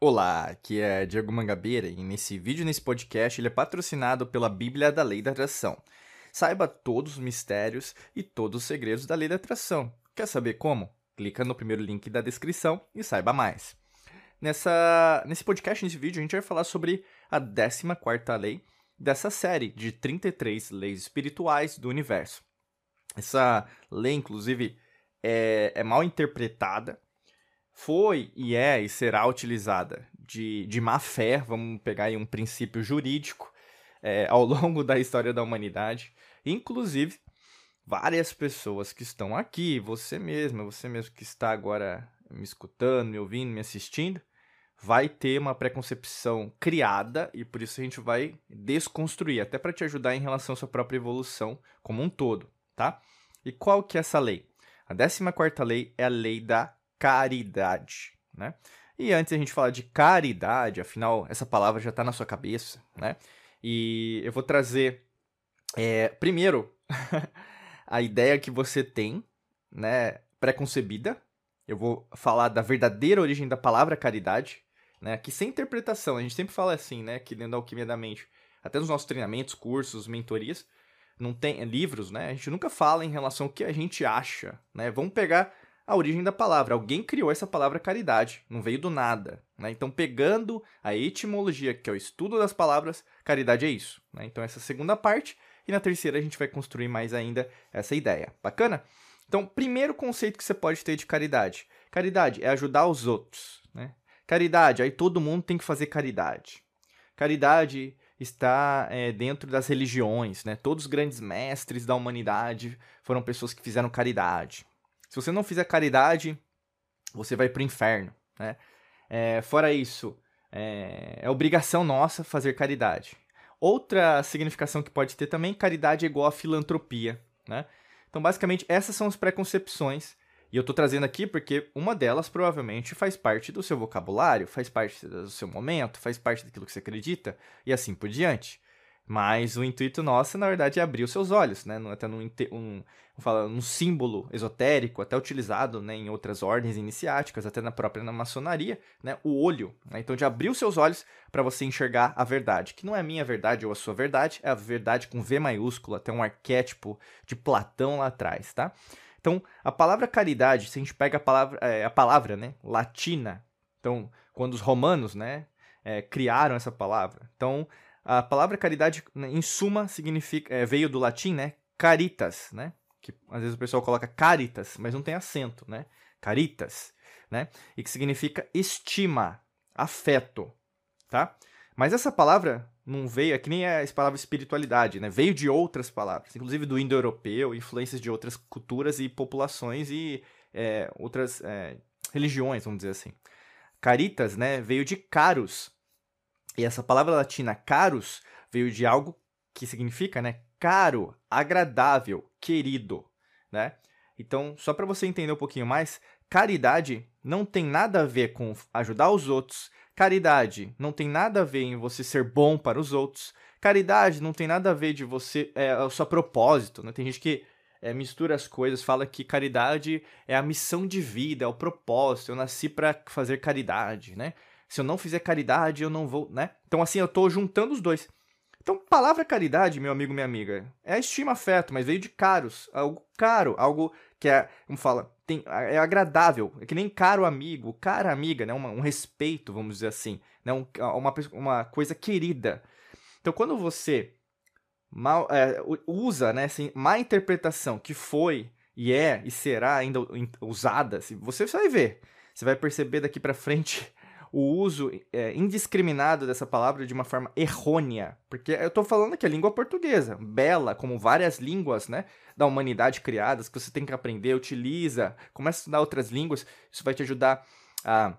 Olá, aqui é Diego Mangabeira e nesse vídeo, nesse podcast, ele é patrocinado pela Bíblia da Lei da Atração. Saiba todos os mistérios e todos os segredos da Lei da Atração. Quer saber como? Clica no primeiro link da descrição e saiba mais. Nessa, nesse podcast, nesse vídeo, a gente vai falar sobre a 14ª lei dessa série de 33 leis espirituais do universo. Essa lei, inclusive, é, é mal interpretada, foi e é e será utilizada de, de má fé, vamos pegar aí um princípio jurídico, é, ao longo da história da humanidade. Inclusive, várias pessoas que estão aqui, você mesmo, você mesmo que está agora me escutando, me ouvindo, me assistindo, vai ter uma preconcepção criada e por isso a gente vai desconstruir, até para te ajudar em relação à sua própria evolução como um todo, tá? E qual que é essa lei? A 14 quarta lei é a lei da caridade, né? E antes a gente falar de caridade, afinal, essa palavra já está na sua cabeça, né? E eu vou trazer, é, primeiro, a ideia que você tem, né, preconcebida. Eu vou falar da verdadeira origem da palavra caridade, né? Que sem interpretação, a gente sempre fala assim, né? Que dentro da alquimia da mente, até nos nossos treinamentos, cursos, mentorias, não tem livros, né? A gente nunca fala em relação ao que a gente acha, né? Vamos pegar a origem da palavra. Alguém criou essa palavra caridade, não veio do nada. Né? Então, pegando a etimologia, que é o estudo das palavras, caridade é isso. Né? Então, essa segunda parte, e na terceira a gente vai construir mais ainda essa ideia. Bacana? Então, primeiro conceito que você pode ter de caridade. Caridade é ajudar os outros. Né? Caridade, aí todo mundo tem que fazer caridade. Caridade está é, dentro das religiões, né? Todos os grandes mestres da humanidade foram pessoas que fizeram caridade. Se você não fizer caridade, você vai para o inferno, né? É, fora isso, é, é obrigação nossa fazer caridade. Outra significação que pode ter também, caridade é igual a filantropia, né? Então, basicamente, essas são as preconcepções. E eu estou trazendo aqui porque uma delas provavelmente faz parte do seu vocabulário, faz parte do seu momento, faz parte daquilo que você acredita e assim por diante. Mas o intuito nosso, na verdade, é abrir os seus olhos, né? Até num, um, um símbolo esotérico, até utilizado né, em outras ordens iniciáticas, até na própria na maçonaria, né? O olho. Né? Então, de abrir os seus olhos para você enxergar a verdade, que não é a minha verdade ou a sua verdade, é a verdade com V maiúsculo, até um arquétipo de Platão lá atrás, tá? Então, a palavra caridade, se a gente pega a palavra, é, a palavra né, latina, então, quando os romanos né, é, criaram essa palavra, então a palavra caridade, né, em suma, significa é, veio do latim, né? Caritas, né? Que às vezes o pessoal coloca caritas, mas não tem acento, né? Caritas, né? E que significa estima, afeto, tá? Mas essa palavra não veio, é que nem a palavra espiritualidade, né? Veio de outras palavras, inclusive do indo-europeu, influências de outras culturas e populações e é, outras é, religiões, vamos dizer assim. Caritas, né? Veio de caros, e essa palavra latina caros veio de algo que significa, né, caro, agradável, querido, né? Então, só para você entender um pouquinho mais, caridade não tem nada a ver com ajudar os outros. Caridade não tem nada a ver em você ser bom para os outros. Caridade não tem nada a ver de você é o seu propósito, né? Tem gente que é, mistura as coisas, fala que caridade é a missão de vida, é o propósito. Eu nasci para fazer caridade, né? Se eu não fizer caridade, eu não vou, né? Então, assim, eu tô juntando os dois. Então, palavra caridade, meu amigo, minha amiga, é estima afeto, mas veio de caros, algo caro, algo que é, como fala, tem, é agradável, é que nem caro amigo, cara amiga, né? Uma, um respeito, vamos dizer assim, né? Um, uma, uma coisa querida. Então, quando você mal, é, usa, né, assim, má interpretação que foi e é e será ainda usada, você vai ver, você vai perceber daqui para frente o uso é, indiscriminado dessa palavra de uma forma errônea. Porque eu estou falando aqui a língua portuguesa, bela, como várias línguas né, da humanidade criadas, que você tem que aprender, utiliza, começa a estudar outras línguas, isso vai te ajudar a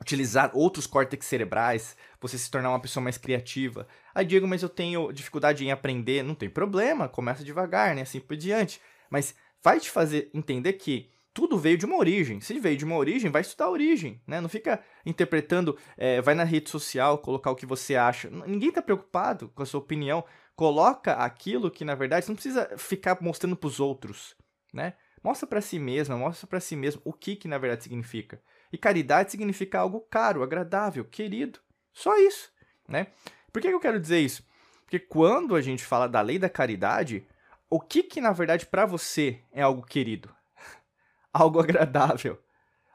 utilizar outros córtex cerebrais, você se tornar uma pessoa mais criativa. Aí, Diego, mas eu tenho dificuldade em aprender. Não tem problema, começa devagar, né? Assim por diante. Mas vai te fazer entender que tudo veio de uma origem. Se veio de uma origem, vai estudar a origem, né? Não fica interpretando, é, vai na rede social, colocar o que você acha. Ninguém está preocupado com a sua opinião. Coloca aquilo que, na verdade, você não precisa ficar mostrando para os outros, né? Mostra para si mesma, mostra para si mesmo o que, que na verdade significa. E caridade significa algo caro, agradável, querido. Só isso, né? Por que eu quero dizer isso? Porque quando a gente fala da lei da caridade, o que que na verdade para você é algo querido? algo agradável,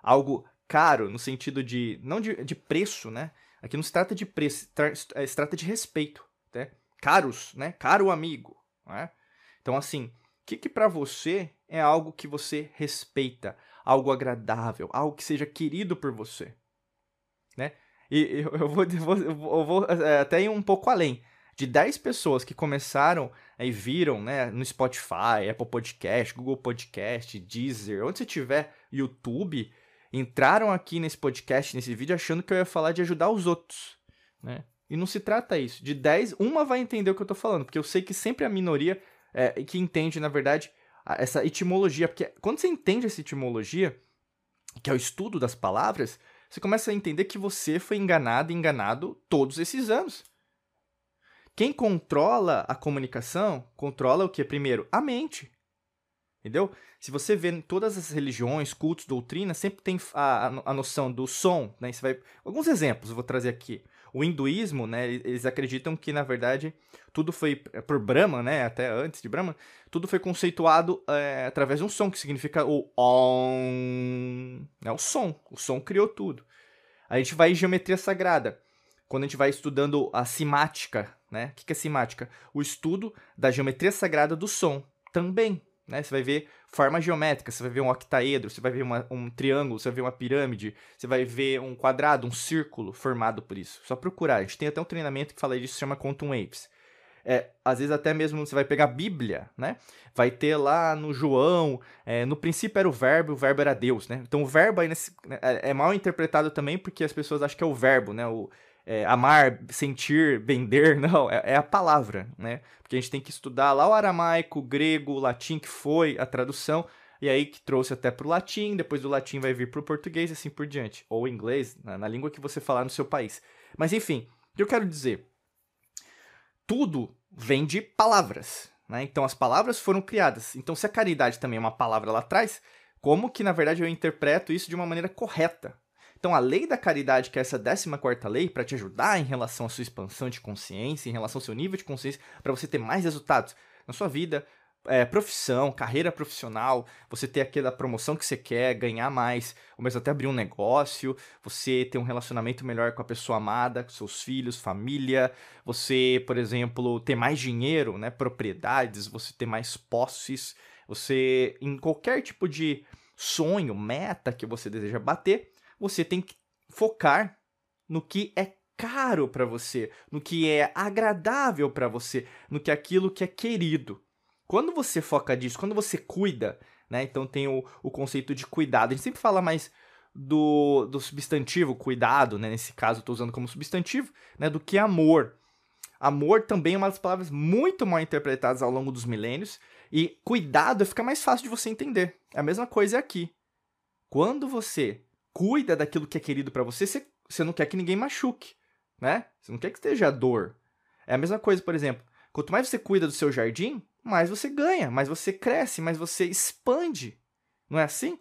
algo caro no sentido de não de, de preço, né? Aqui não se trata de preço, se trata de respeito, né? Caros, né? Caro amigo, né? Então assim, o que que para você é algo que você respeita, algo agradável, algo que seja querido por você, né? E eu, vou, eu vou, eu vou é, até ir um pouco além de 10 pessoas que começaram e viram, né, no Spotify, Apple Podcast, Google Podcast, Deezer, onde você tiver, YouTube, entraram aqui nesse podcast, nesse vídeo, achando que eu ia falar de ajudar os outros, né? E não se trata isso. De 10, uma vai entender o que eu tô falando, porque eu sei que sempre a minoria é, que entende, na verdade, essa etimologia. Porque quando você entende essa etimologia, que é o estudo das palavras, você começa a entender que você foi enganado e enganado todos esses anos. Quem controla a comunicação, controla o que? Primeiro, a mente. Entendeu? Se você vê todas as religiões, cultos, doutrinas, sempre tem a, a, a noção do som, né? Você vai... Alguns exemplos eu vou trazer aqui. O hinduísmo, né? Eles acreditam que, na verdade, tudo foi, é, por Brahma, né? Até antes de Brahma, tudo foi conceituado é, através de um som, que significa o Om. É o som. O som criou tudo. A gente vai em geometria sagrada. Quando a gente vai estudando a simática, né? O que é simática? O estudo da geometria sagrada do som também. Né? Você vai ver forma geométrica, você vai ver um octaedro, você vai ver uma, um triângulo, você vai ver uma pirâmide, você vai ver um quadrado, um círculo formado por isso. Só procurar. A gente tem até um treinamento que fala disso, chama Quantum Waves. É, às vezes até mesmo você vai pegar a Bíblia, né? Vai ter lá no João, é, no princípio era o verbo, o verbo era Deus, né? Então o verbo aí nesse, é, é mal interpretado também porque as pessoas acham que é o verbo, né? O, é, amar, sentir, vender, não, é, é, a palavra, né? Porque a gente tem que estudar lá o aramaico, o grego, o latim, que foi a tradução, e aí que trouxe até para o latim, depois do latim vai vir para o português e assim por diante, ou inglês, na, na língua que você falar no seu país. Mas enfim, o que eu quero dizer? Tudo vem de palavras, né? Então as palavras foram criadas. Então se a caridade também é uma palavra lá atrás, como que na verdade eu interpreto isso de uma maneira correta? Então, a lei da caridade, que é essa 14 lei, para te ajudar em relação à sua expansão de consciência, em relação ao seu nível de consciência, para você ter mais resultados na sua vida, é, profissão, carreira profissional, você ter aquela promoção que você quer, ganhar mais, ou mesmo até abrir um negócio, você ter um relacionamento melhor com a pessoa amada, com seus filhos, família, você, por exemplo, ter mais dinheiro, né, propriedades, você ter mais posses, você, em qualquer tipo de sonho, meta que você deseja bater, você tem que focar no que é caro para você, no que é agradável para você, no que é aquilo que é querido. Quando você foca nisso, quando você cuida, né? Então tem o, o conceito de cuidado. A gente sempre fala mais do, do substantivo cuidado, né? Nesse caso, estou usando como substantivo, né? Do que amor. Amor também é uma das palavras muito mal interpretadas ao longo dos milênios. E cuidado fica mais fácil de você entender. É a mesma coisa aqui. Quando você cuida daquilo que é querido para você, você, você não quer que ninguém machuque, né? Você não quer que esteja dor. É a mesma coisa, por exemplo, quanto mais você cuida do seu jardim, mais você ganha, mais você cresce, mais você expande. Não é assim?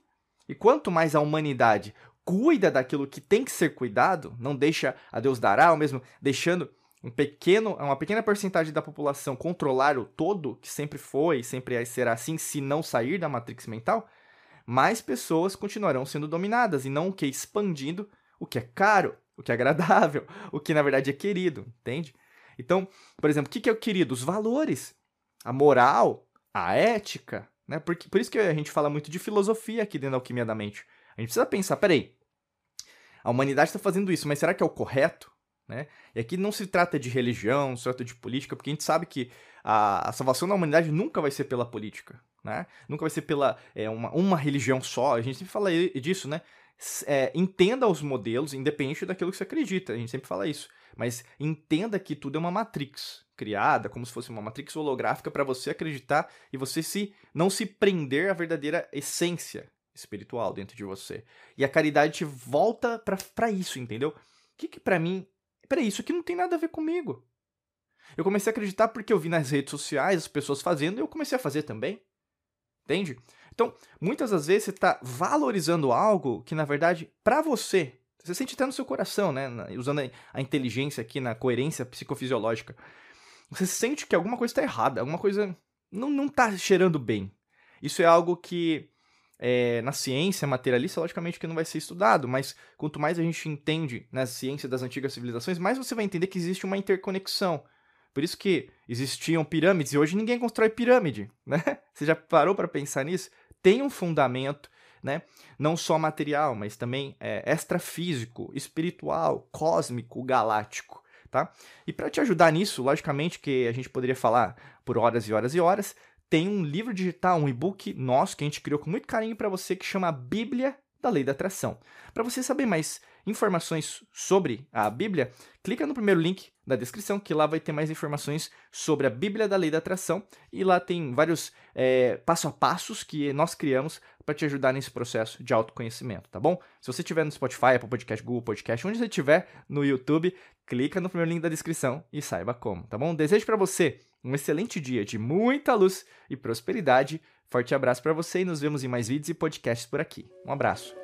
E quanto mais a humanidade cuida daquilo que tem que ser cuidado, não deixa a Deus dará, ou mesmo deixando um pequeno, uma pequena porcentagem da população controlar o todo, que sempre foi sempre será assim se não sair da matrix mental, mais pessoas continuarão sendo dominadas e não o que expandindo o que é caro, o que é agradável, o que na verdade é querido, entende? Então, por exemplo, o que é o querido? Os valores, a moral, a ética, né? Por, por isso que a gente fala muito de filosofia aqui dentro da alquimia da mente. A gente precisa pensar, peraí, a humanidade está fazendo isso, mas será que é o correto? Né? E aqui não se trata de religião, se trata de política, porque a gente sabe que a, a salvação da humanidade nunca vai ser pela política, né? Nunca vai ser pela é, uma, uma religião só. A gente sempre fala disso, né? É, entenda os modelos, independente daquilo que você acredita. A gente sempre fala isso. Mas entenda que tudo é uma matrix criada, como se fosse uma matrix holográfica para você acreditar e você se não se prender à verdadeira essência espiritual dentro de você. E a caridade te volta para isso, entendeu? O que que para mim, peraí, isso aqui não tem nada a ver comigo. Eu comecei a acreditar porque eu vi nas redes sociais as pessoas fazendo e eu comecei a fazer também. Entende? Então, muitas das vezes você está valorizando algo que, na verdade, para você, você sente até no seu coração, né? Usando a inteligência aqui na coerência psicofisiológica. Você sente que alguma coisa está errada, alguma coisa não, não tá cheirando bem. Isso é algo que é, na ciência materialista, logicamente que não vai ser estudado, mas quanto mais a gente entende na ciência das antigas civilizações, mais você vai entender que existe uma interconexão. Por isso que existiam pirâmides e hoje ninguém constrói pirâmide, né? Você já parou para pensar nisso? Tem um fundamento, né? Não só material, mas também é, extrafísico, espiritual, cósmico, galáctico, tá? E para te ajudar nisso, logicamente que a gente poderia falar por horas e horas e horas, tem um livro digital, um e-book nosso que a gente criou com muito carinho para você que chama Bíblia da Lei da Atração. Para você saber mais informações sobre a Bíblia, clica no primeiro link da descrição, que lá vai ter mais informações sobre a Bíblia da Lei da Atração e lá tem vários é, passo a passos que nós criamos para te ajudar nesse processo de autoconhecimento, tá bom? Se você estiver no Spotify, Apple Podcast, Google Podcast, onde você estiver no YouTube, clica no primeiro link da descrição e saiba como, tá bom? Desejo para você um excelente dia de muita luz e prosperidade. Forte abraço para você e nos vemos em mais vídeos e podcasts por aqui. Um abraço.